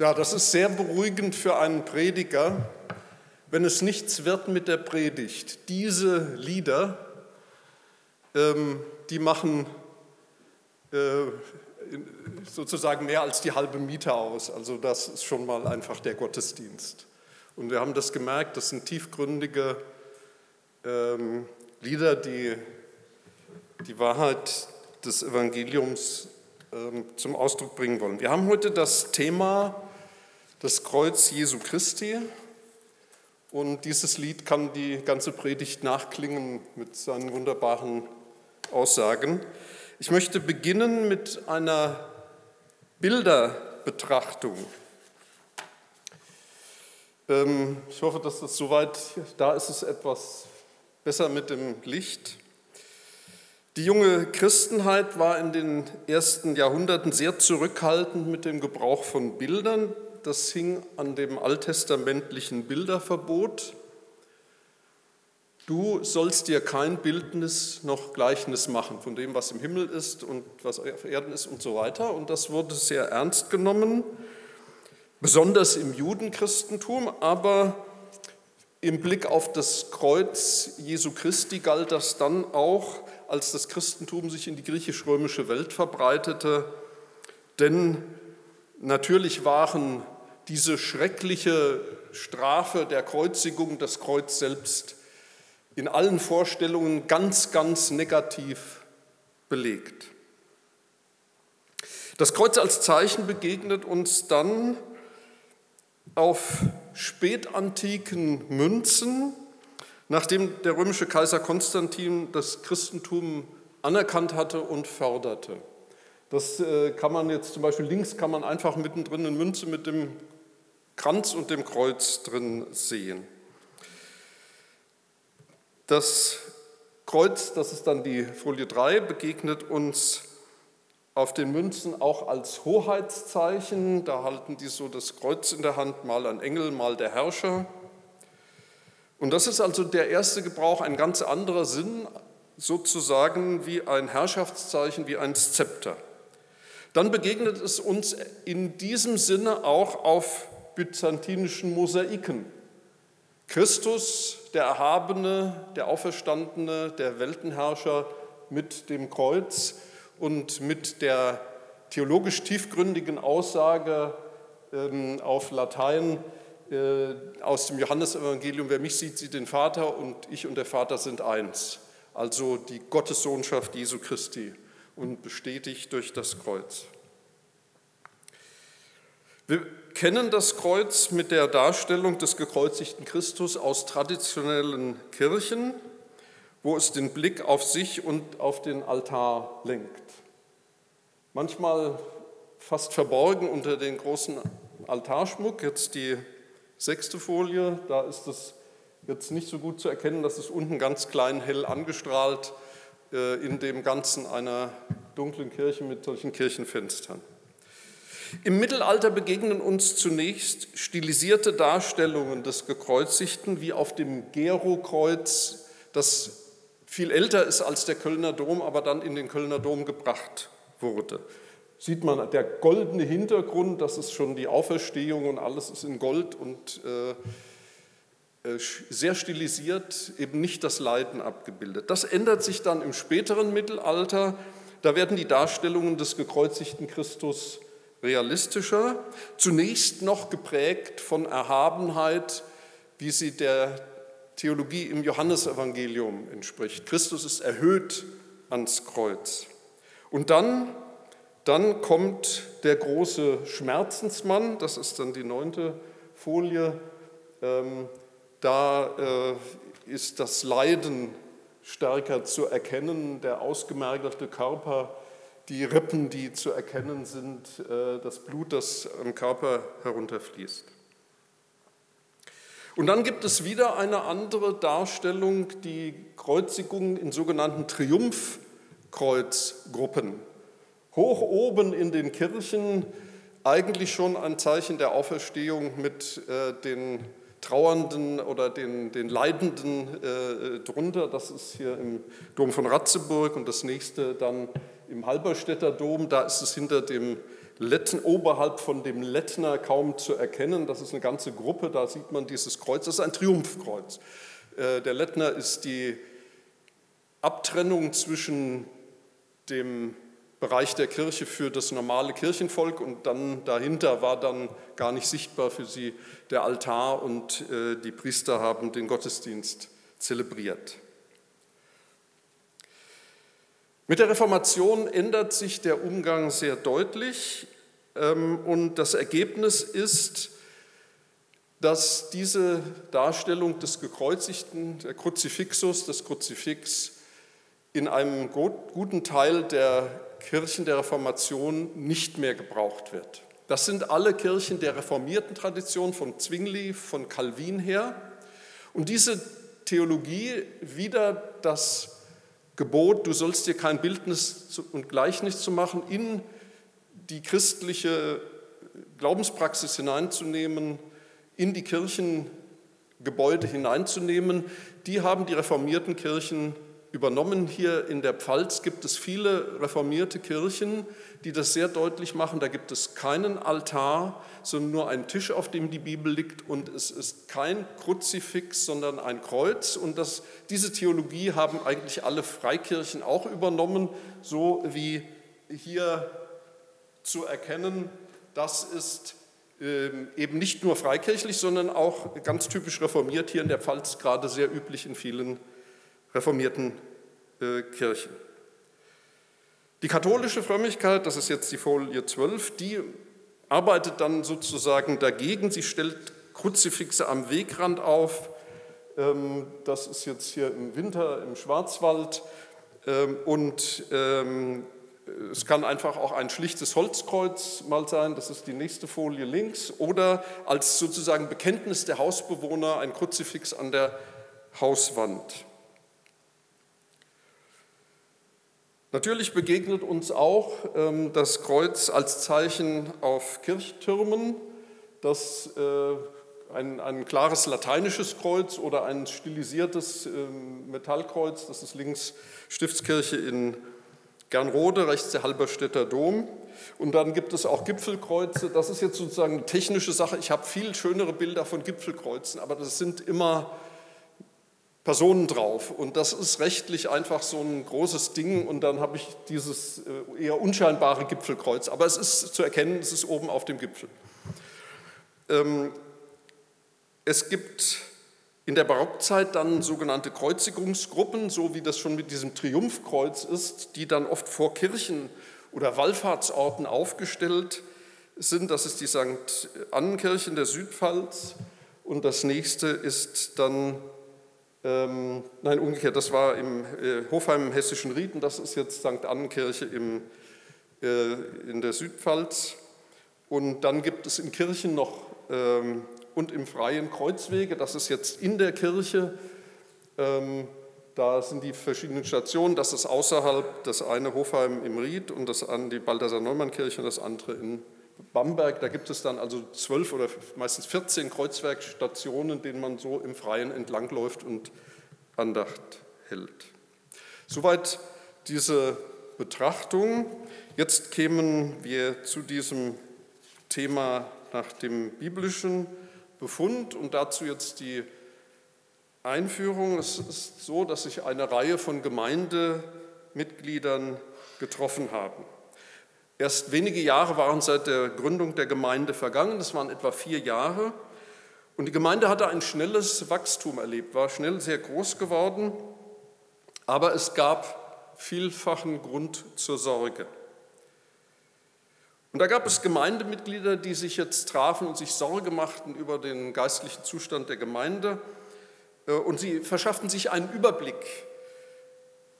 Ja, das ist sehr beruhigend für einen Prediger, wenn es nichts wird mit der Predigt. Diese Lieder, ähm, die machen äh, sozusagen mehr als die halbe Miete aus. Also das ist schon mal einfach der Gottesdienst. Und wir haben das gemerkt, das sind tiefgründige ähm, Lieder, die die Wahrheit des Evangeliums ähm, zum Ausdruck bringen wollen. Wir haben heute das Thema das Kreuz Jesu Christi und dieses Lied kann die ganze Predigt nachklingen mit seinen wunderbaren Aussagen. Ich möchte beginnen mit einer Bilderbetrachtung. Ähm, ich hoffe, dass das soweit, da ist es etwas besser mit dem Licht. Die junge Christenheit war in den ersten Jahrhunderten sehr zurückhaltend mit dem Gebrauch von Bildern. Das hing an dem alttestamentlichen Bilderverbot. Du sollst dir kein Bildnis noch Gleichnis machen von dem, was im Himmel ist und was auf Erden ist und so weiter. Und das wurde sehr ernst genommen, besonders im Judenchristentum, aber im Blick auf das Kreuz Jesu Christi galt das dann auch, als das Christentum sich in die griechisch-römische Welt verbreitete. Denn natürlich waren diese schreckliche Strafe der Kreuzigung, das Kreuz selbst, in allen Vorstellungen ganz, ganz negativ belegt. Das Kreuz als Zeichen begegnet uns dann auf spätantiken Münzen, nachdem der römische Kaiser Konstantin das Christentum anerkannt hatte und förderte. Das äh, kann man jetzt zum Beispiel links kann man einfach mittendrin eine Münze mit dem Kranz und dem Kreuz drin sehen. Das Kreuz, das ist dann die Folie 3, begegnet uns auf den Münzen auch als Hoheitszeichen. Da halten die so das Kreuz in der Hand, mal ein Engel, mal der Herrscher. Und das ist also der erste Gebrauch, ein ganz anderer Sinn, sozusagen wie ein Herrschaftszeichen, wie ein Zepter. Dann begegnet es uns in diesem Sinne auch auf byzantinischen Mosaiken. Christus, der Erhabene, der Auferstandene, der Weltenherrscher mit dem Kreuz und mit der theologisch tiefgründigen Aussage ähm, auf Latein äh, aus dem Johannesevangelium, wer mich sieht, sieht den Vater und ich und der Vater sind eins. Also die Gottessohnschaft Jesu Christi und bestätigt durch das Kreuz. Wir kennen das Kreuz mit der Darstellung des gekreuzigten Christus aus traditionellen Kirchen, wo es den Blick auf sich und auf den Altar lenkt. Manchmal fast verborgen unter den großen Altarschmuck, jetzt die sechste Folie, da ist es jetzt nicht so gut zu erkennen, das ist unten ganz klein hell angestrahlt äh, in dem Ganzen einer dunklen Kirche mit solchen Kirchenfenstern. Im Mittelalter begegnen uns zunächst stilisierte Darstellungen des Gekreuzigten, wie auf dem Gero-Kreuz, das viel älter ist als der Kölner Dom, aber dann in den Kölner Dom gebracht wurde. Sieht man, der goldene Hintergrund, das ist schon die Auferstehung und alles ist in Gold und äh, äh sehr stilisiert, eben nicht das Leiden abgebildet. Das ändert sich dann im späteren Mittelalter. Da werden die Darstellungen des gekreuzigten Christus realistischer, zunächst noch geprägt von Erhabenheit, wie sie der Theologie im Johannesevangelium entspricht. Christus ist erhöht ans Kreuz. Und dann, dann kommt der große Schmerzensmann, das ist dann die neunte Folie, ähm, da äh, ist das Leiden stärker zu erkennen, der ausgemergelte Körper die Rippen, die zu erkennen sind, äh, das Blut, das am Körper herunterfließt. Und dann gibt es wieder eine andere Darstellung, die Kreuzigung in sogenannten Triumphkreuzgruppen. Hoch oben in den Kirchen eigentlich schon ein Zeichen der Auferstehung mit äh, den Trauernden oder den, den Leidenden äh, drunter. Das ist hier im Dom von Ratzeburg und das nächste dann im Halberstädter Dom. Da ist es hinter dem Letten, oberhalb von dem Lettner kaum zu erkennen. Das ist eine ganze Gruppe, da sieht man dieses Kreuz. Das ist ein Triumphkreuz. Äh, der Lettner ist die Abtrennung zwischen dem Bereich der Kirche für das normale Kirchenvolk und dann dahinter war dann gar nicht sichtbar für sie der Altar und äh, die Priester haben den Gottesdienst zelebriert. Mit der Reformation ändert sich der Umgang sehr deutlich ähm, und das Ergebnis ist, dass diese Darstellung des Gekreuzigten, der Kruzifixus, des Kruzifix, in einem guten Teil der Kirchen der Reformation nicht mehr gebraucht wird. Das sind alle Kirchen der reformierten Tradition von Zwingli, von Calvin her. Und diese Theologie, wieder das Gebot, du sollst dir kein Bildnis und Gleichnis zu machen, in die christliche Glaubenspraxis hineinzunehmen, in die Kirchengebäude hineinzunehmen, die haben die reformierten Kirchen übernommen. Hier in der Pfalz gibt es viele reformierte Kirchen, die das sehr deutlich machen. Da gibt es keinen Altar, sondern nur einen Tisch, auf dem die Bibel liegt. Und es ist kein Kruzifix, sondern ein Kreuz. Und das, diese Theologie haben eigentlich alle Freikirchen auch übernommen, so wie hier zu erkennen, das ist ähm, eben nicht nur freikirchlich, sondern auch ganz typisch reformiert hier in der Pfalz, gerade sehr üblich in vielen reformierten äh, Kirchen. Die katholische Frömmigkeit, das ist jetzt die Folie 12, die arbeitet dann sozusagen dagegen. Sie stellt Kruzifixe am Wegrand auf. Ähm, das ist jetzt hier im Winter im Schwarzwald. Ähm, und ähm, es kann einfach auch ein schlichtes Holzkreuz mal sein, das ist die nächste Folie links, oder als sozusagen Bekenntnis der Hausbewohner ein Kruzifix an der Hauswand. Natürlich begegnet uns auch ähm, das Kreuz als Zeichen auf Kirchtürmen, das äh, ein, ein, klares lateinisches Kreuz oder ein stilisiertes äh, Metallkreuz, das ist links Stiftskirche in Gernrode, rechts der Halberstädter Dom. Und dann gibt es auch Gipfelkreuze. Das ist jetzt sozusagen eine technische Sache. Ich habe viel schönere Bilder von Gipfelkreuzen, aber das sind immer Personen drauf. Und das ist rechtlich einfach so ein großes Ding. Und dann habe ich dieses äh, eher unscheinbare Gipfelkreuz. Aber es ist zu erkennen, es ist oben auf dem Gipfel. Ähm, es gibt in der Barockzeit dann sogenannte Kreuzigungsgruppen, so wie das schon mit diesem Triumphkreuz ist, die dann oft vor Kirchen oder Wallfahrtsorten aufgestellt sind. Das ist die St. Annenkirche in der Südpfalz. Und das nächste ist dann ähm, nein, umgekehrt, das war im äh, Hofheim im Hessischen Rieden, das ist jetzt St. Annenkirche im, äh, in der Südpfalz. Und dann gibt es in Kirchen noch ähm, und im Freien Kreuzwege, das ist jetzt in der Kirche. Ähm, da sind die verschiedenen Stationen, das ist außerhalb, das eine Hofheim im Ried und das andere die Balthasar-Neumann-Kirche und das andere in Bamberg, da gibt es dann also zwölf oder meistens 14 Kreuzwerkstationen, denen man so im Freien entlangläuft und Andacht hält. Soweit diese Betrachtung. Jetzt kämen wir zu diesem Thema nach dem biblischen Befund und dazu jetzt die Einführung. Es ist so, dass sich eine Reihe von Gemeindemitgliedern getroffen haben. Erst wenige Jahre waren seit der Gründung der Gemeinde vergangen, das waren etwa vier Jahre. Und die Gemeinde hatte ein schnelles Wachstum erlebt, war schnell sehr groß geworden, aber es gab vielfachen Grund zur Sorge. Und da gab es Gemeindemitglieder, die sich jetzt trafen und sich Sorge machten über den geistlichen Zustand der Gemeinde. Äh, und sie verschafften sich einen Überblick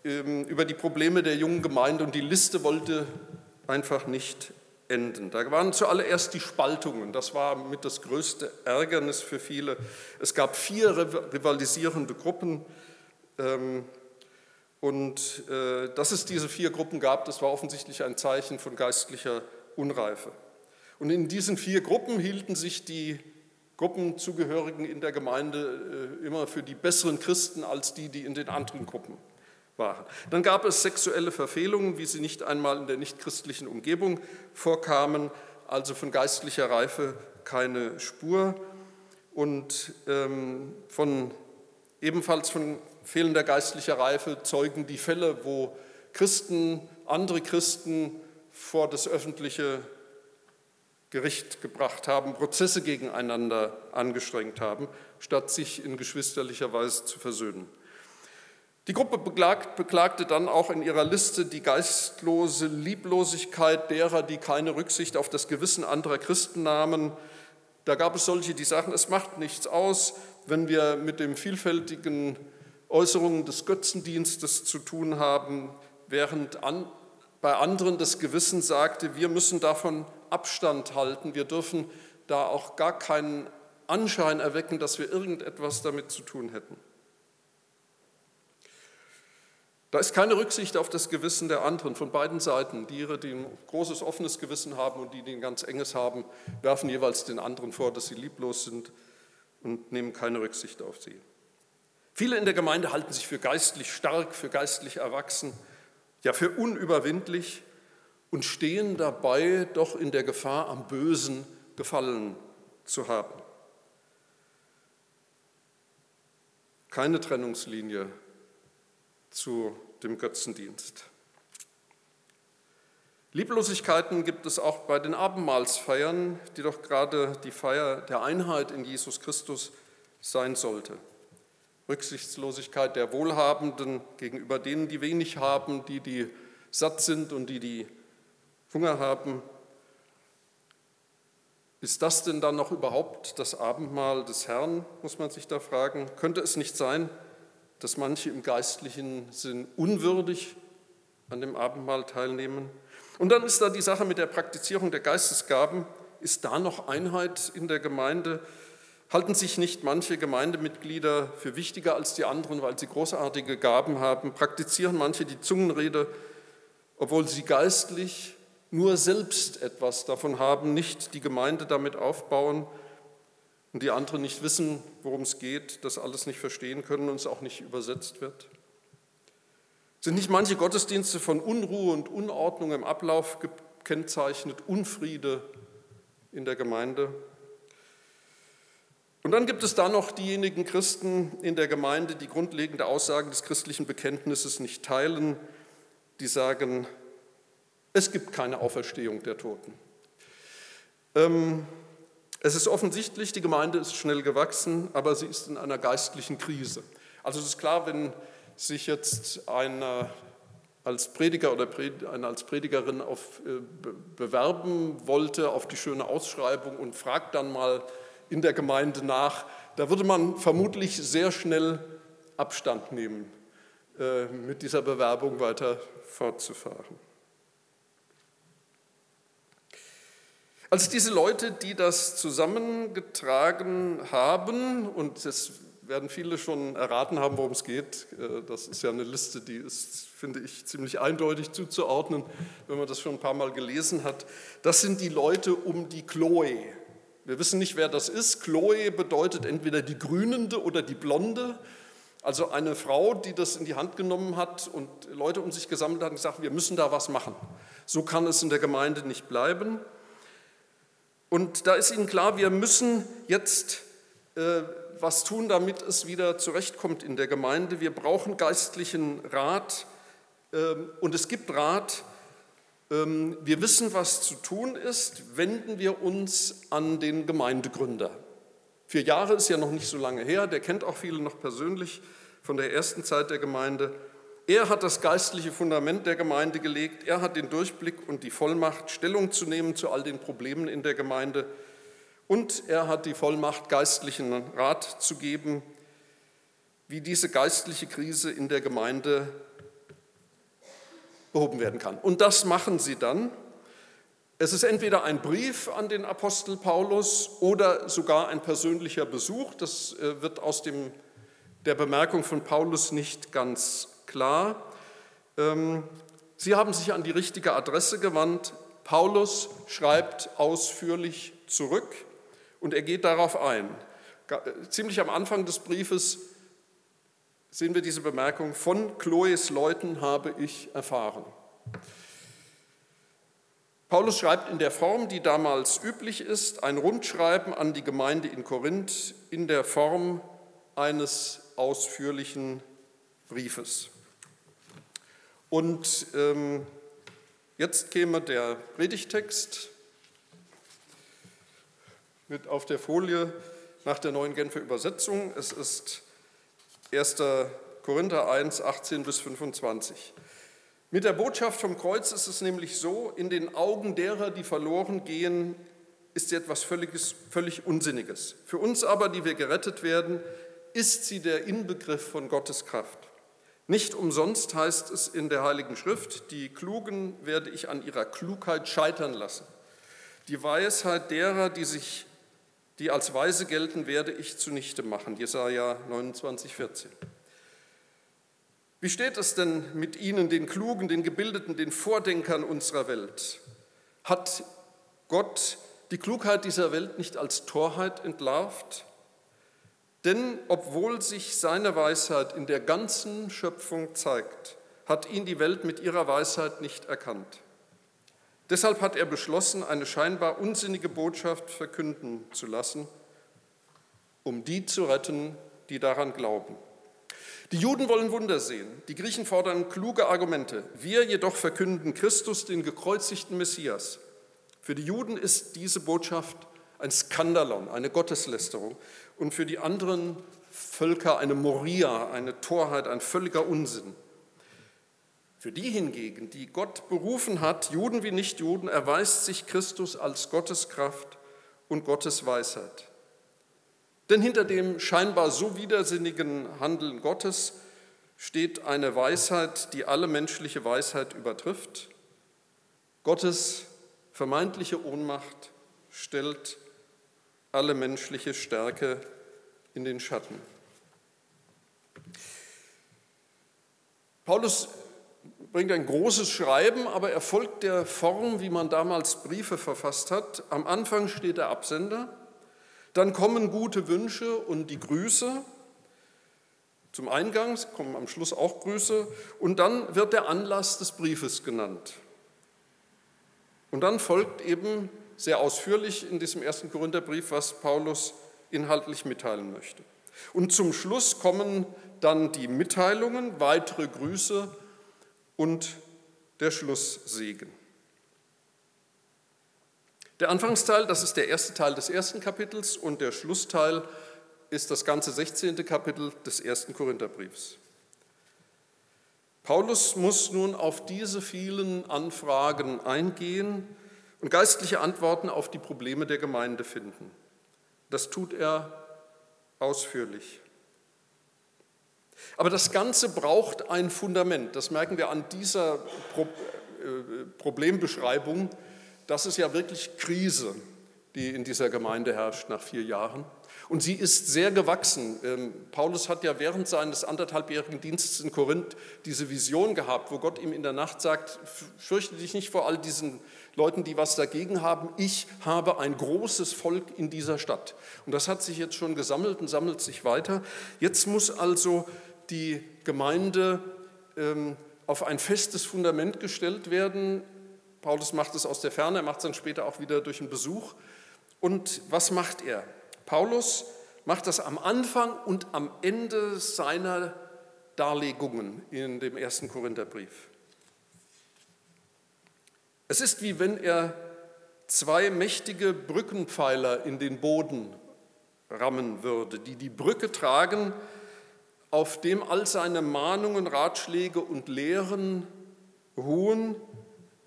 ähm, über die Probleme der jungen Gemeinde und die Liste wollte einfach nicht enden. Da waren zuallererst die Spaltungen, das war mit das größte Ärgernis für viele. Es gab vier rivalisierende Gruppen ähm, und äh, dass es diese vier Gruppen gab, das war offensichtlich ein Zeichen von geistlicher Unreife. Und in diesen vier Gruppen hielten sich die Gruppenzugehörigen in der Gemeinde äh, immer für die besseren Christen als die, die in den anderen Gruppen waren. Dann gab es sexuelle Verfehlungen, wie sie nicht einmal in der nichtchristlichen Umgebung vorkamen, also von geistlicher Reife keine Spur und ähm, von ebenfalls von fehlender geistlicher Reife zeugen die Fälle, wo Christen andere Christen vor das öffentliche Gericht gebracht haben, Prozesse gegeneinander angestrengt haben, statt sich in geschwisterlicher Weise zu versöhnen. Die Gruppe beklagte dann auch in ihrer Liste die geistlose Lieblosigkeit derer, die keine Rücksicht auf das Gewissen anderer Christen nahmen. Da gab es solche, die sagten, es macht nichts aus, wenn wir mit den vielfältigen Äußerungen des Götzendienstes zu tun haben, während an, bei anderen das Gewissen sagte, wir müssen davon Abstand halten, wir dürfen da auch gar keinen Anschein erwecken, dass wir irgendetwas damit zu tun hätten. Da ist keine Rücksicht auf das Gewissen der anderen von beiden Seiten. Die, die ein großes offenes Gewissen haben und die, die ein ganz enges haben, werfen jeweils den anderen vor, dass sie lieblos sind und nehmen keine Rücksicht auf sie. Viele in der Gemeinde halten sich für geistlich stark, für geistlich erwachsen, ja für unüberwindlich und stehen dabei doch in der Gefahr, am Bösen gefallen zu haben. Keine Trennungslinie zu dem Götzendienst. Lieblosigkeiten gibt es auch bei den Abendmahlsfeiern, die doch gerade die Feier der Einheit in Jesus Christus sein sollte. Rücksichtslosigkeit der Wohlhabenden gegenüber denen, die wenig haben, die, die satt sind und die, die Hunger haben. Ist das denn dann noch überhaupt das Abendmahl des Herrn, muss man sich da fragen. Könnte es nicht sein, dass manche im geistlichen Sinn unwürdig an dem Abendmahl teilnehmen? Und dann ist da die Sache mit der Praktizierung der Geistesgaben. Ist da noch Einheit in der Gemeinde? Halten sich nicht manche Gemeindemitglieder für wichtiger als die anderen, weil sie großartige Gaben haben? Praktizieren manche die Zungenrede, obwohl sie geistlich nur selbst etwas davon haben, nicht die Gemeinde damit aufbauen und die anderen nicht wissen, worum es geht, das alles nicht verstehen können und es auch nicht übersetzt wird? Sind nicht manche Gottesdienste von Unruhe und Unordnung im Ablauf gekennzeichnet, Unfriede in der Gemeinde? Und dann gibt es da noch diejenigen Christen in der Gemeinde, die grundlegende Aussagen des christlichen Bekenntnisses nicht teilen, die sagen, es gibt keine Auferstehung der Toten. Ähm, es ist offensichtlich, die Gemeinde ist schnell gewachsen, aber sie ist in einer geistlichen Krise. Also es ist klar, wenn sich jetzt einer als Prediger oder eine als Predigerin auf, äh, bewerben wollte auf die schöne Ausschreibung und fragt dann mal in der Gemeinde nach, da würde man vermutlich sehr schnell Abstand nehmen, äh, mit dieser Bewerbung weiter fortzufahren. Als diese Leute, die das zusammengetragen haben, und es werden viele schon erraten haben, worum es geht. Äh, das ist ja eine Liste, die ist, finde ich, ziemlich eindeutig zuzuordnen, wenn man das schon ein paar Mal gelesen hat. Das sind die Leute um die Chloe. Wir wissen nicht, wer das ist. Chloe bedeutet entweder die Grünende oder die Blonde. Also eine Frau, die das in die Hand genommen hat und Leute um sich gesammelt hat und gesagt, wir müssen da was machen. So kann es in der Gemeinde nicht bleiben. Und da ist ihnen klar, wir müssen jetzt äh, was tun, damit es wieder zurechtkommt in der Gemeinde. Wir brauchen geistlichen Rat ähm, und es gibt Rat. Ähm, wir wissen, was zu tun ist, wenden wir uns an den Gemeindegründer. Vier Jahre ist ja noch nicht so lange her, der kennt auch viele noch persönlich von der ersten Zeit der Gemeinde. Er hat das geistliche Fundament der Gemeinde gelegt, er hat den Durchblick und die Vollmacht, Stellung zu nehmen zu all den Problemen in der Gemeinde und er hat die Vollmacht, geistlichen Rat zu geben, wie diese geistliche Krise in der Gemeinde behoben werden kann. Und das machen sie dann. Es ist entweder ein Brief an den Apostel Paulus oder sogar ein persönlicher Besuch. Das äh, wird aus dem, der Bemerkung von Paulus nicht ganz klar. Ähm, sie haben sich an die richtige Adresse gewandt. Paulus schreibt ausführlich zurück. Und er geht darauf ein. Ziemlich am Anfang des Briefes sehen wir diese Bemerkung, von Chloes Leuten habe ich erfahren. Paulus schreibt in der Form, die damals üblich ist, ein Rundschreiben an die Gemeinde in Korinth in der Form eines ausführlichen Briefes. Und ähm, jetzt käme der Predigtext mit auf der Folie nach der neuen Genfer Übersetzung. Es ist 1. Korinther 1, 18 bis 25. Mit der Botschaft vom Kreuz ist es nämlich so, in den Augen derer, die verloren gehen, ist sie etwas völliges, völlig Unsinniges. Für uns aber, die wir gerettet werden, ist sie der Inbegriff von Gottes Kraft. Nicht umsonst heißt es in der Heiligen Schrift, die Klugen werde ich an ihrer Klugheit scheitern lassen. Die Weisheit derer, die sich die als weise gelten, werde ich zunichte machen. Jesaja 29, 14. Wie steht es denn mit Ihnen, den Klugen, den Gebildeten, den Vordenkern unserer Welt? Hat Gott die Klugheit dieser Welt nicht als Torheit entlarvt? Denn obwohl sich seine Weisheit in der ganzen Schöpfung zeigt, hat ihn die Welt mit ihrer Weisheit nicht erkannt. Deshalb hat er beschlossen, eine scheinbar unsinnige Botschaft verkünden zu lassen, um die zu retten, die daran glauben. Die Juden wollen Wunder sehen, die Griechen fordern kluge Argumente. Wir jedoch verkünden Christus, den gekreuzigten Messias. Für die Juden ist diese Botschaft ein Skandalon, eine Gotteslästerung und für die anderen Völker eine Moria, eine Torheit, ein völliger Unsinn. Für die hingegen, die Gott berufen hat, Juden wie Nichtjuden, erweist sich Christus als Gottes Kraft und Gottes Weisheit. Denn hinter dem scheinbar so widersinnigen Handeln Gottes steht eine Weisheit, die alle menschliche Weisheit übertrifft. Gottes vermeintliche Ohnmacht stellt alle menschliche Stärke in den Schatten. Paulus bringt ein großes Schreiben, aber er folgt der Form, wie man damals Briefe verfasst hat. Am Anfang steht der Absender, dann kommen gute Wünsche und die Grüße. Zum Eingang kommen am Schluss auch Grüße und dann wird der Anlass des Briefes genannt. Und dann folgt eben sehr ausführlich in diesem ersten Korintherbrief, was Paulus inhaltlich mitteilen möchte. Und zum Schluss kommen dann die Mitteilungen, weitere Grüße und der Schlusssegen. Der Anfangsteil, das ist der erste Teil des ersten Kapitels und der Schlussteil ist das ganze 16. Kapitel des ersten Korintherbriefs. Paulus muss nun auf diese vielen Anfragen eingehen und geistliche Antworten auf die Probleme der Gemeinde finden. Das tut er ausführlich. Aber das Ganze braucht ein Fundament. Das merken wir an dieser äh, Problembeschreibung das ist ja wirklich Krise, die in dieser Gemeinde herrscht nach vier Jahren. Und sie ist sehr gewachsen. Ähm, Paulus hat ja während seines anderthalbjährigen Dienstes in Korinth diese Vision gehabt, wo Gott ihm in der Nacht sagt, fürchte dich nicht vor all diesen Leuten, die was dagegen haben. Ich habe ein großes Volk in dieser Stadt. Und das hat sich jetzt schon gesammelt und sammelt sich weiter. Jetzt muss also die Gemeinde ähm, auf ein festes Fundament gestellt werden, Paulus macht es aus der Ferne, er macht es dann später auch wieder durch einen Besuch. Und was macht er? Paulus macht das am Anfang und am Ende seiner Darlegungen in dem ersten Korintherbrief. Es ist wie wenn er zwei mächtige Brückenpfeiler in den Boden rammen würde, die die Brücke tragen, auf dem all seine Mahnungen, Ratschläge und Lehren ruhen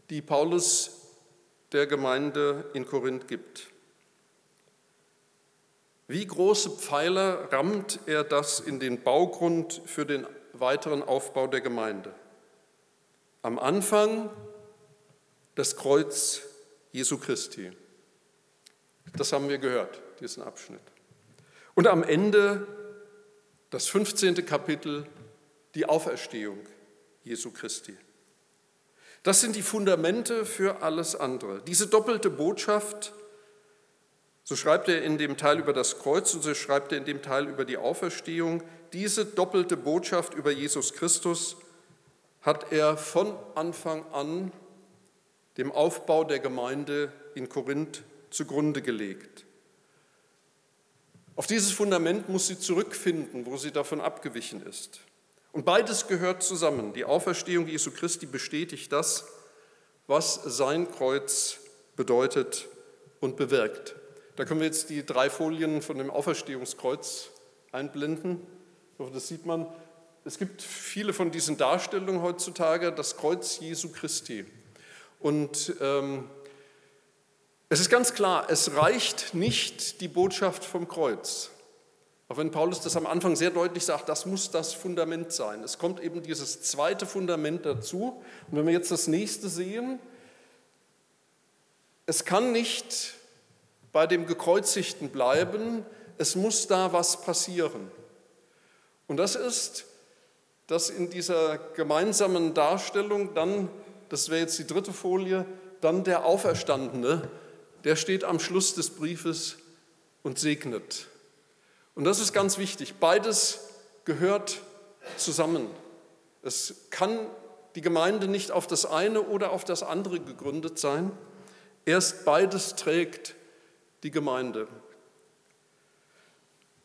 die Paulus der Gemeinde in Korinth gibt. Wie große Pfeiler rammt er das in den Baugrund für den weiteren Aufbau der Gemeinde? Am Anfang das Kreuz Jesu Christi. Das haben wir gehört, diesen Abschnitt. Und am Ende das 15. Kapitel, die Auferstehung Jesu Christi. Das sind die Fundamente für alles andere. Diese doppelte Botschaft So schreibt er in dem Teil über das Kreuz und so schreibt er in dem Teil über die Auferstehung. Diese doppelte Botschaft über Jesus Christus hat er von Anfang an dem Aufbau der Gemeinde in Korinth zugrunde gelegt. Auf dieses Fundament muss sie zurückfinden, wo sie davon abgewichen ist. Und beides gehört zusammen. Die Auferstehung Jesu Christi bestätigt das, was sein Kreuz bedeutet und bewirkt. Da können wir jetzt die drei Folien von dem Auferstehungskreuz einblenden. Ich hoffe, das sieht man. Es gibt viele von diesen Darstellungen heutzutage, das Kreuz Jesu Christi. Und ähm, es ist ganz klar, es reicht nicht die Botschaft vom Kreuz. Auch wenn Paulus das am Anfang sehr deutlich sagt, das muss das Fundament sein. Es kommt eben dieses zweite Fundament dazu. Und wenn wir jetzt das nächste sehen, es kann nicht bei dem Gekreuzigten bleiben, es muss da was passieren. Und das ist, dass in dieser gemeinsamen Darstellung dann, das wäre jetzt die dritte Folie, dann der Auferstandene, der steht am Schluss des Briefes und segnet. Und das ist ganz wichtig. Beides gehört zusammen. Es kann die Gemeinde nicht auf das eine oder auf das andere gegründet sein. Erst beides trägt die Gemeinde.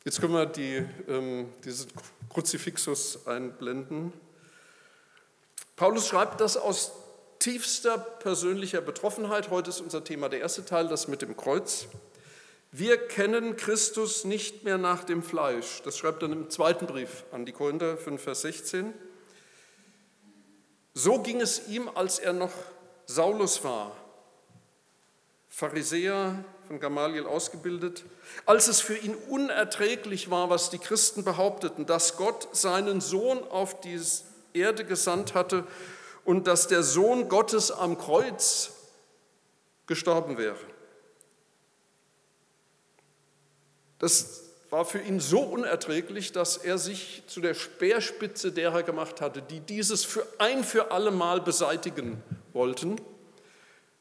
Jetzt können wir die, ähm, diesen Kruzifixus einblenden. Paulus schreibt das aus tiefster persönlicher Betroffenheit. Heute ist unser Thema der erste Teil, das mit dem Kreuz. Wir kennen Christus nicht mehr nach dem Fleisch. Das schreibt er im zweiten Brief an die Korinther 5, Vers 16. So ging es ihm, als er noch Saulus war, Pharisäer, von Gamaliel ausgebildet, als es für ihn unerträglich war, was die Christen behaupteten, dass Gott seinen Sohn auf die Erde gesandt hatte und dass der Sohn Gottes am Kreuz gestorben wäre. Das war für ihn so unerträglich, dass er sich zu der Speerspitze derer gemacht hatte, die dieses für ein für alle Mal beseitigen wollten.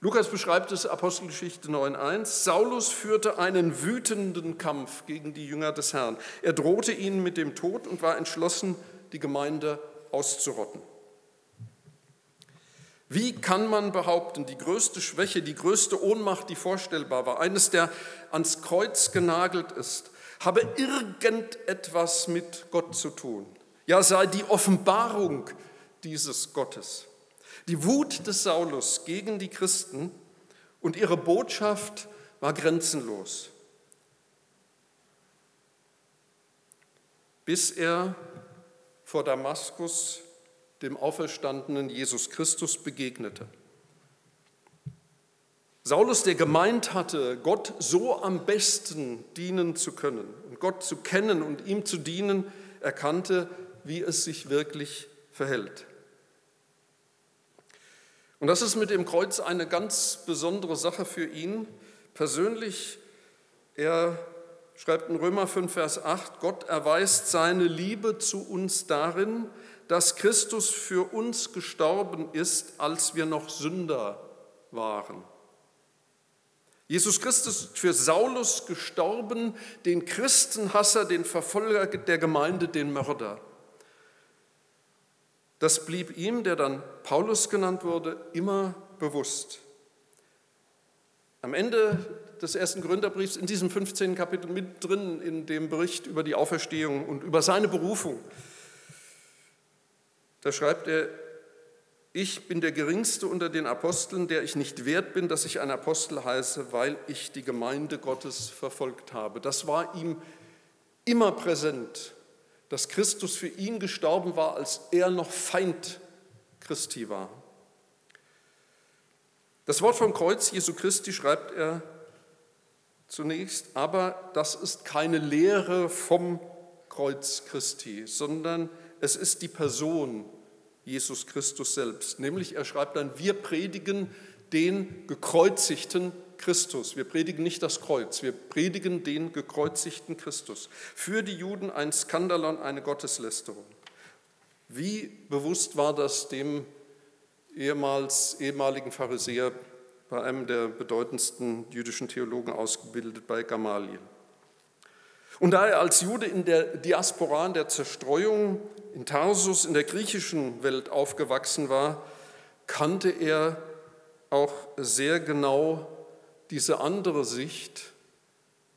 Lukas beschreibt es Apostelgeschichte 9.1. Saulus führte einen wütenden Kampf gegen die Jünger des Herrn. Er drohte ihnen mit dem Tod und war entschlossen, die Gemeinde auszurotten. Wie kann man behaupten, die größte Schwäche, die größte Ohnmacht, die vorstellbar war, eines, der ans Kreuz genagelt ist, habe irgendetwas mit Gott zu tun? Ja, sei die Offenbarung dieses Gottes. Die Wut des Saulus gegen die Christen und ihre Botschaft war grenzenlos. Bis er vor Damaskus dem auferstandenen Jesus Christus begegnete. Saulus, der gemeint hatte, Gott so am besten dienen zu können und Gott zu kennen und ihm zu dienen, erkannte, wie es sich wirklich verhält. Und das ist mit dem Kreuz eine ganz besondere Sache für ihn. Persönlich, er schreibt in Römer 5, Vers 8, Gott erweist seine Liebe zu uns darin, dass Christus für uns gestorben ist, als wir noch Sünder waren. Jesus Christus ist für Saulus gestorben, den Christenhasser, den Verfolger der Gemeinde, den Mörder. Das blieb ihm, der dann Paulus genannt wurde, immer bewusst. Am Ende des ersten Gründerbriefs, in diesem 15. Kapitel mit drin, in dem Bericht über die Auferstehung und über seine Berufung, da schreibt er, ich bin der geringste unter den Aposteln, der ich nicht wert bin, dass ich ein Apostel heiße, weil ich die Gemeinde Gottes verfolgt habe. Das war ihm immer präsent dass Christus für ihn gestorben war, als er noch Feind Christi war. Das Wort vom Kreuz Jesu Christi schreibt er zunächst, aber das ist keine Lehre vom Kreuz Christi, sondern es ist die Person Jesus Christus selbst. Nämlich er schreibt dann, wir predigen den gekreuzigten Christus. Wir predigen nicht das Kreuz, wir predigen den gekreuzigten Christus. Für die Juden ein Skandalon, eine Gotteslästerung. Wie bewusst war das dem ehemals, ehemaligen Pharisäer bei einem der bedeutendsten jüdischen Theologen ausgebildet, bei Gamaliel. Und da er als Jude in der Diaspora, in der Zerstreuung in Tarsus, in der griechischen Welt aufgewachsen war, kannte er auch sehr genau diese andere Sicht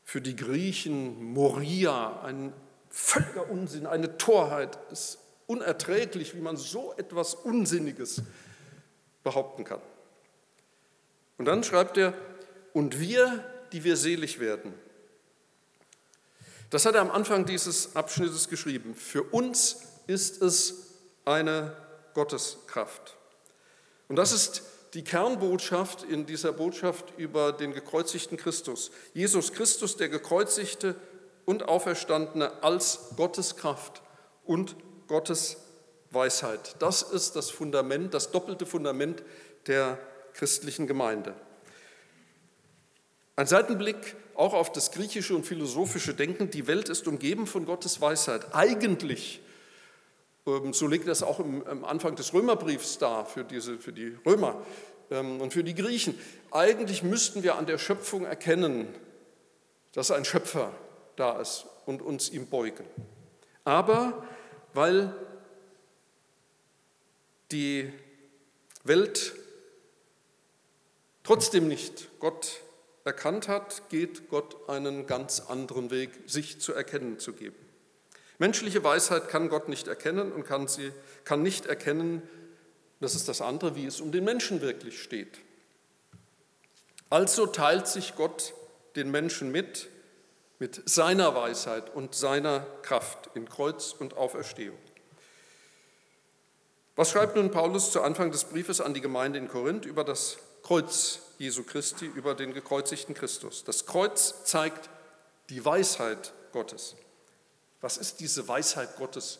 für die Griechen, Moria, ein völliger Unsinn, eine Torheit. Es ist unerträglich, wie man so etwas Unsinniges behaupten kann. Und dann schreibt er, und wir, die wir selig werden. Das hat er am Anfang dieses Abschnittes geschrieben. Für uns ist es eine Gotteskraft. Und das ist die Kernbotschaft in dieser Botschaft über den gekreuzigten Christus. Jesus Christus, der gekreuzigte und auferstandene als Gotteskraft und Gottes Weisheit. Das ist das Fundament, das doppelte Fundament der christlichen Gemeinde. Ein Seitenblick auch auf das griechische und philosophische Denken. Die Welt ist umgeben von Gottes Weisheit. Eigentlich, ähm, so legt das auch am Anfang des Römerbriefs dar für, diese, für die Römer ähm, und für die Griechen. Eigentlich müssten wir an der Schöpfung erkennen, dass ein Schöpfer da ist und uns ihm beugen. Aber weil die Welt trotzdem nicht Gott erkannt hat, geht Gott einen ganz anderen Weg, sich zu erkennen zu geben. Menschliche Weisheit kann Gott nicht erkennen und kann, sie, kann nicht erkennen, das ist das andere, wie es um den Menschen wirklich steht. Also teilt sich Gott den Menschen mit, mit seiner Weisheit und seiner Kraft in Kreuz und Auferstehung. Was schreibt nun Paulus zu Anfang des Briefes an die Gemeinde in Korinth über das Kreuz Jesu Christi, über den gekreuzigten Christus? Das Kreuz zeigt die Weisheit Gottes. Was ist diese Weisheit Gottes,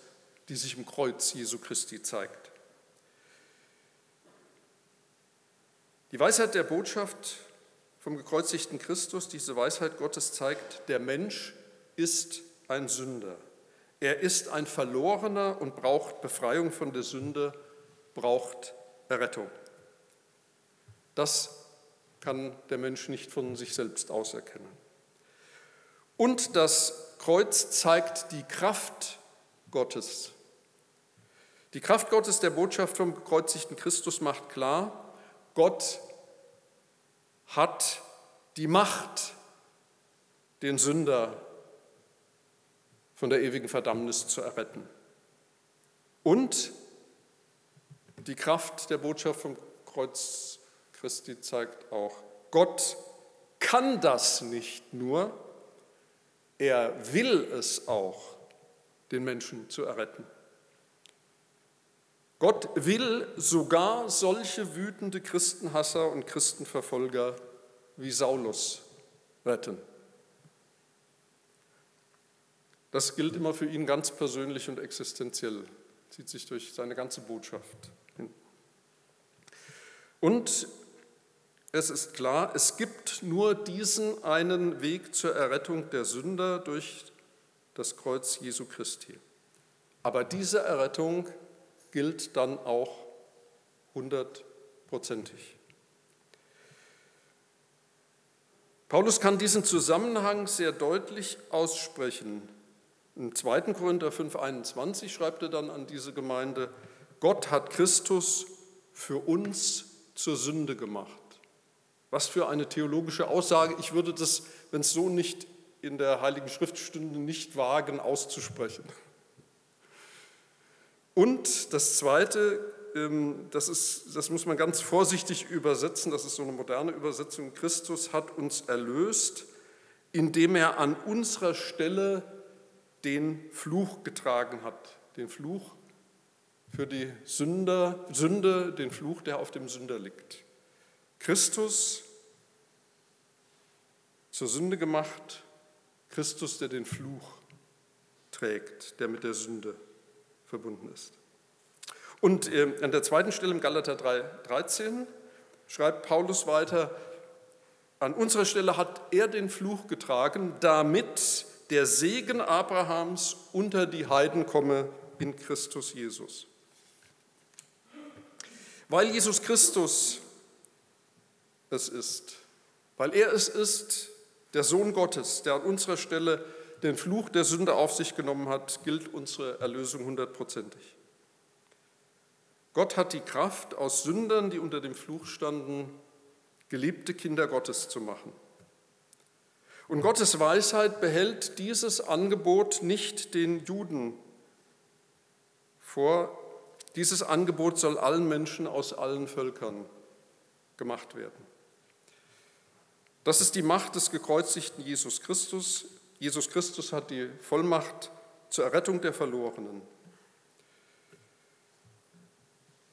die sich im Kreuz Jesu Christi zeigt? Die Weisheit der Botschaft vom gekreuzigten Christus, diese Weisheit Gottes zeigt, der Mensch ist ein Sünder. Er ist ein Verlorener und braucht Befreiung von der Sünde, braucht Errettung. Das kann der Mensch nicht von sich selbst auserkennen. Und das Kreuz zeigt die Kraft Gottes. Die Kraft Gottes der Botschaft vom gekreuzigten Christus macht klar, Gott hat die Macht, den Sünder von der ewigen Verdammnis zu erretten. Und die Kraft der Botschaft vom Kreuz Christi zeigt auch, Gott kann das nicht nur, er will es auch, den Menschen zu erretten. Gott will sogar solche wütende Christenhasser und Christenverfolger wie Saulus retten. Das gilt immer für ihn ganz persönlich und existenziell, zieht sich durch seine ganze Botschaft hin. Und es ist klar, es gibt nur diesen einen Weg zur Errettung der Sünder durch das Kreuz Jesu Christi. Aber diese Errettung gilt dann auch hundertprozentig. Paulus kann diesen Zusammenhang sehr deutlich aussprechen im 2. Korinther 5,21 schreibt er dann an diese Gemeinde, Gott hat Christus für uns zur Sünde gemacht. Was für eine theologische Aussage. Ich würde das, wenn es so nicht in der Heiligen Schriftstunde nicht wagen, auszusprechen. Und das Zweite, ähm, das, ist, das muss man ganz vorsichtig übersetzen, das ist so eine moderne Übersetzung, Christus hat uns erlöst, indem er an unserer Stelle den Fluch getragen hat, den Fluch für die Sünder, Sünde, den Fluch, der auf dem Sünder liegt. Christus zur Sünde gemacht, Christus, der den Fluch trägt, der mit der Sünde verbunden ist. Und äh, an der zweiten Stelle im Galater 3, 13 schreibt Paulus weiter, an unserer Stelle hat er den Fluch getragen, damit der Segen Abrahams unter die Heiden komme in Christus Jesus. Weil Jesus Christus es ist. Weil er es ist, der Sohn Gottes, der an unserer Stelle den Fluch der Sünde auf sich genommen hat, gilt unsere Erlösung hundertprozentig. Gott hat die Kraft, aus Sündern, die unter dem Fluch standen, geliebte Kinder Gottes zu machen. Und Gottes Weisheit behält dieses Angebot nicht den Juden vor. Dieses Angebot soll allen Menschen aus allen Völkern gemacht werden. Das ist die Macht des gekreuzigten Jesus Christus. Jesus Christus hat die Vollmacht zur Errettung der Verlorenen.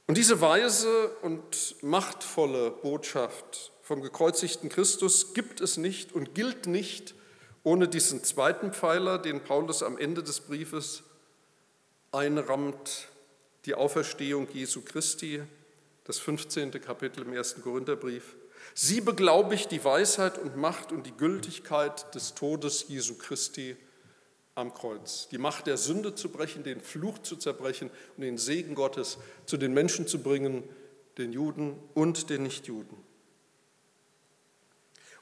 Und diese weise und machtvolle Botschaft vom gekreuzigten Christus gibt es nicht und gilt nicht ohne diesen zweiten Pfeiler, den Paulus am Ende des Briefes einrammt, die Auferstehung Jesu Christi, das 15. Kapitel im ersten Korintherbrief. Sie beglaubigt die Weisheit und Macht und die Gültigkeit des Todes Jesu Christi am Kreuz. Die Macht der Sünde zu brechen, den Fluch zu zerbrechen und den Segen Gottes zu den Menschen zu bringen, den Juden und den Nichtjuden.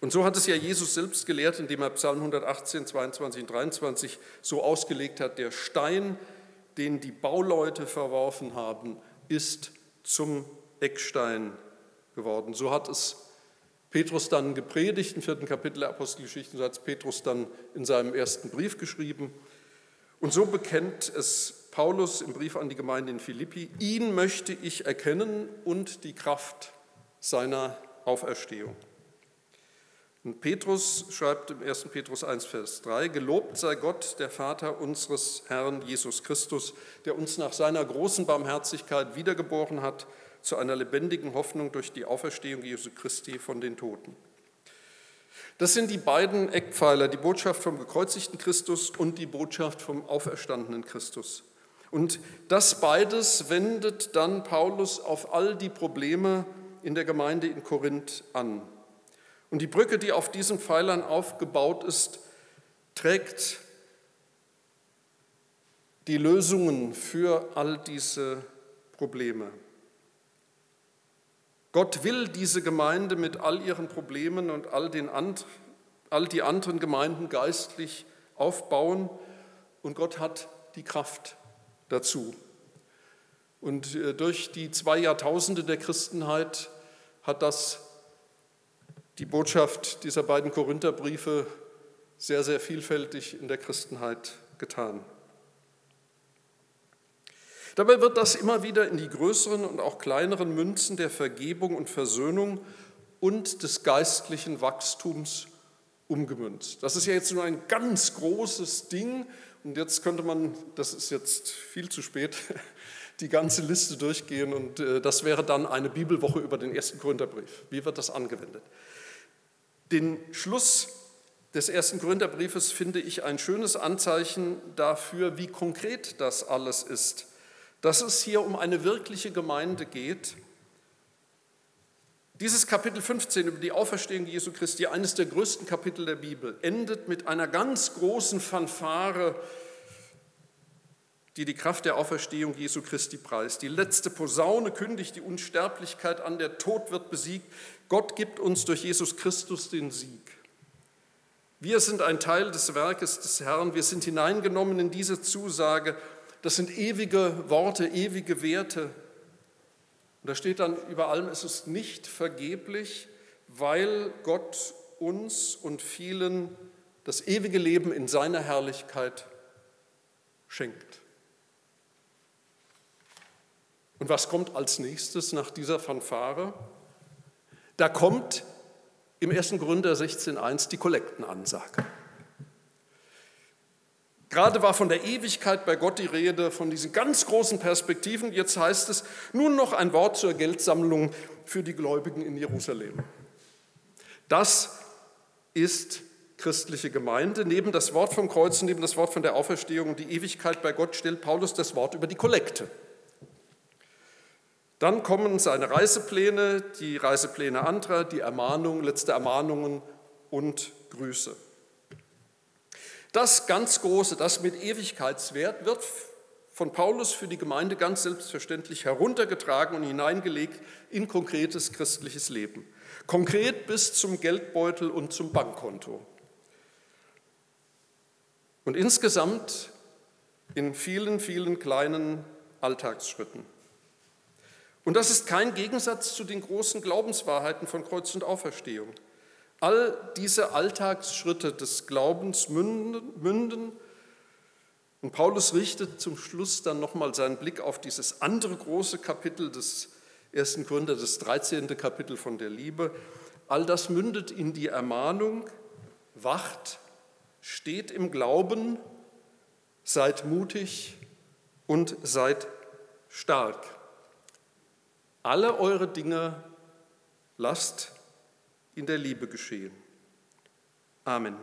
Und so hat es ja Jesus selbst gelehrt, indem er Psalm 118, 22 und 23 so ausgelegt hat, der Stein, den die Bauleute verworfen haben, ist zum Eckstein geworden. So hat es Petrus dann gepredigt im vierten Kapitel der Apostelgeschichte, so hat es Petrus dann in seinem ersten Brief geschrieben. Und so bekennt es Paulus im Brief an die Gemeinde in Philippi, ihn möchte ich erkennen und die Kraft seiner Auferstehung. Und Petrus schreibt im 1. Petrus 1, Vers 3, Gelobt sei Gott, der Vater unseres Herrn Jesus Christus, der uns nach seiner großen Barmherzigkeit wiedergeboren hat zu einer lebendigen Hoffnung durch die Auferstehung Jesu Christi von den Toten. Das sind die beiden Eckpfeiler, die Botschaft vom gekreuzigten Christus und die Botschaft vom auferstandenen Christus. Und das beides wendet dann Paulus auf all die Probleme in der Gemeinde in Korinth an. Und die Brücke, die auf diesen Pfeilern aufgebaut ist, trägt die Lösungen für all diese Probleme. Gott will diese Gemeinde mit all ihren Problemen und all, den, all die anderen Gemeinden geistlich aufbauen und Gott hat die Kraft dazu. Und äh, durch die zwei Jahrtausende der Christenheit hat das die Botschaft dieser beiden Korintherbriefe sehr, sehr vielfältig in der Christenheit getan. Dabei wird das immer wieder in die größeren und auch kleineren Münzen der Vergebung und Versöhnung und des geistlichen Wachstums umgemünzt. Das ist ja jetzt nur ein ganz großes Ding und jetzt könnte man, das ist jetzt viel zu spät, die ganze Liste durchgehen und äh, das wäre dann eine Bibelwoche über den ersten Korintherbrief. Wie wird das angewendet? Den Schluss des ersten Korintherbriefes finde ich ein schönes Anzeichen dafür, wie konkret das alles ist dass es hier um eine wirkliche Gemeinde geht. Dieses Kapitel 15 über die Auferstehung Jesu Christi, eines der größten Kapitel der Bibel, endet mit einer ganz großen Fanfare, die die Kraft der Auferstehung Jesu Christi preist. Die letzte Posaune kündigt die Unsterblichkeit an, der Tod wird besiegt. Gott gibt uns durch Jesus Christus den Sieg. Wir sind ein Teil des Werkes des Herrn, wir sind hineingenommen in diese Zusage das sind ewige Worte, ewige Werte. Und da steht dann über allem, es ist nicht vergeblich, weil Gott uns und vielen das ewige Leben in seiner Herrlichkeit schenkt. Und was kommt als nächstes nach dieser Fanfare? Da kommt im 1. Gründer 16.1 die Kollektenansage. Gerade war von der Ewigkeit bei Gott die Rede, von diesen ganz großen Perspektiven. Jetzt heißt es nun noch ein Wort zur Geldsammlung für die Gläubigen in Jerusalem. Das ist christliche Gemeinde. Neben das Wort vom Kreuz, neben das Wort von der Auferstehung und die Ewigkeit bei Gott stellt Paulus das Wort über die Kollekte. Dann kommen seine Reisepläne, die Reisepläne anderer, die Ermahnungen, letzte Ermahnungen und Grüße. Das ganz Große, das mit Ewigkeitswert, wird von Paulus für die Gemeinde ganz selbstverständlich heruntergetragen und hineingelegt in konkretes christliches Leben. Konkret bis zum Geldbeutel und zum Bankkonto. Und insgesamt in vielen, vielen kleinen Alltagsschritten. Und das ist kein Gegensatz zu den großen Glaubenswahrheiten von Kreuz und Auferstehung. All diese Alltagsschritte des Glaubens münden, und Paulus richtet zum Schluss dann nochmal seinen Blick auf dieses andere große Kapitel des ersten Gründer, das 13. Kapitel von der Liebe. All das mündet in die Ermahnung, wacht, steht im Glauben, seid mutig und seid stark. Alle eure Dinge lasst in der Liebe geschehen. Amen.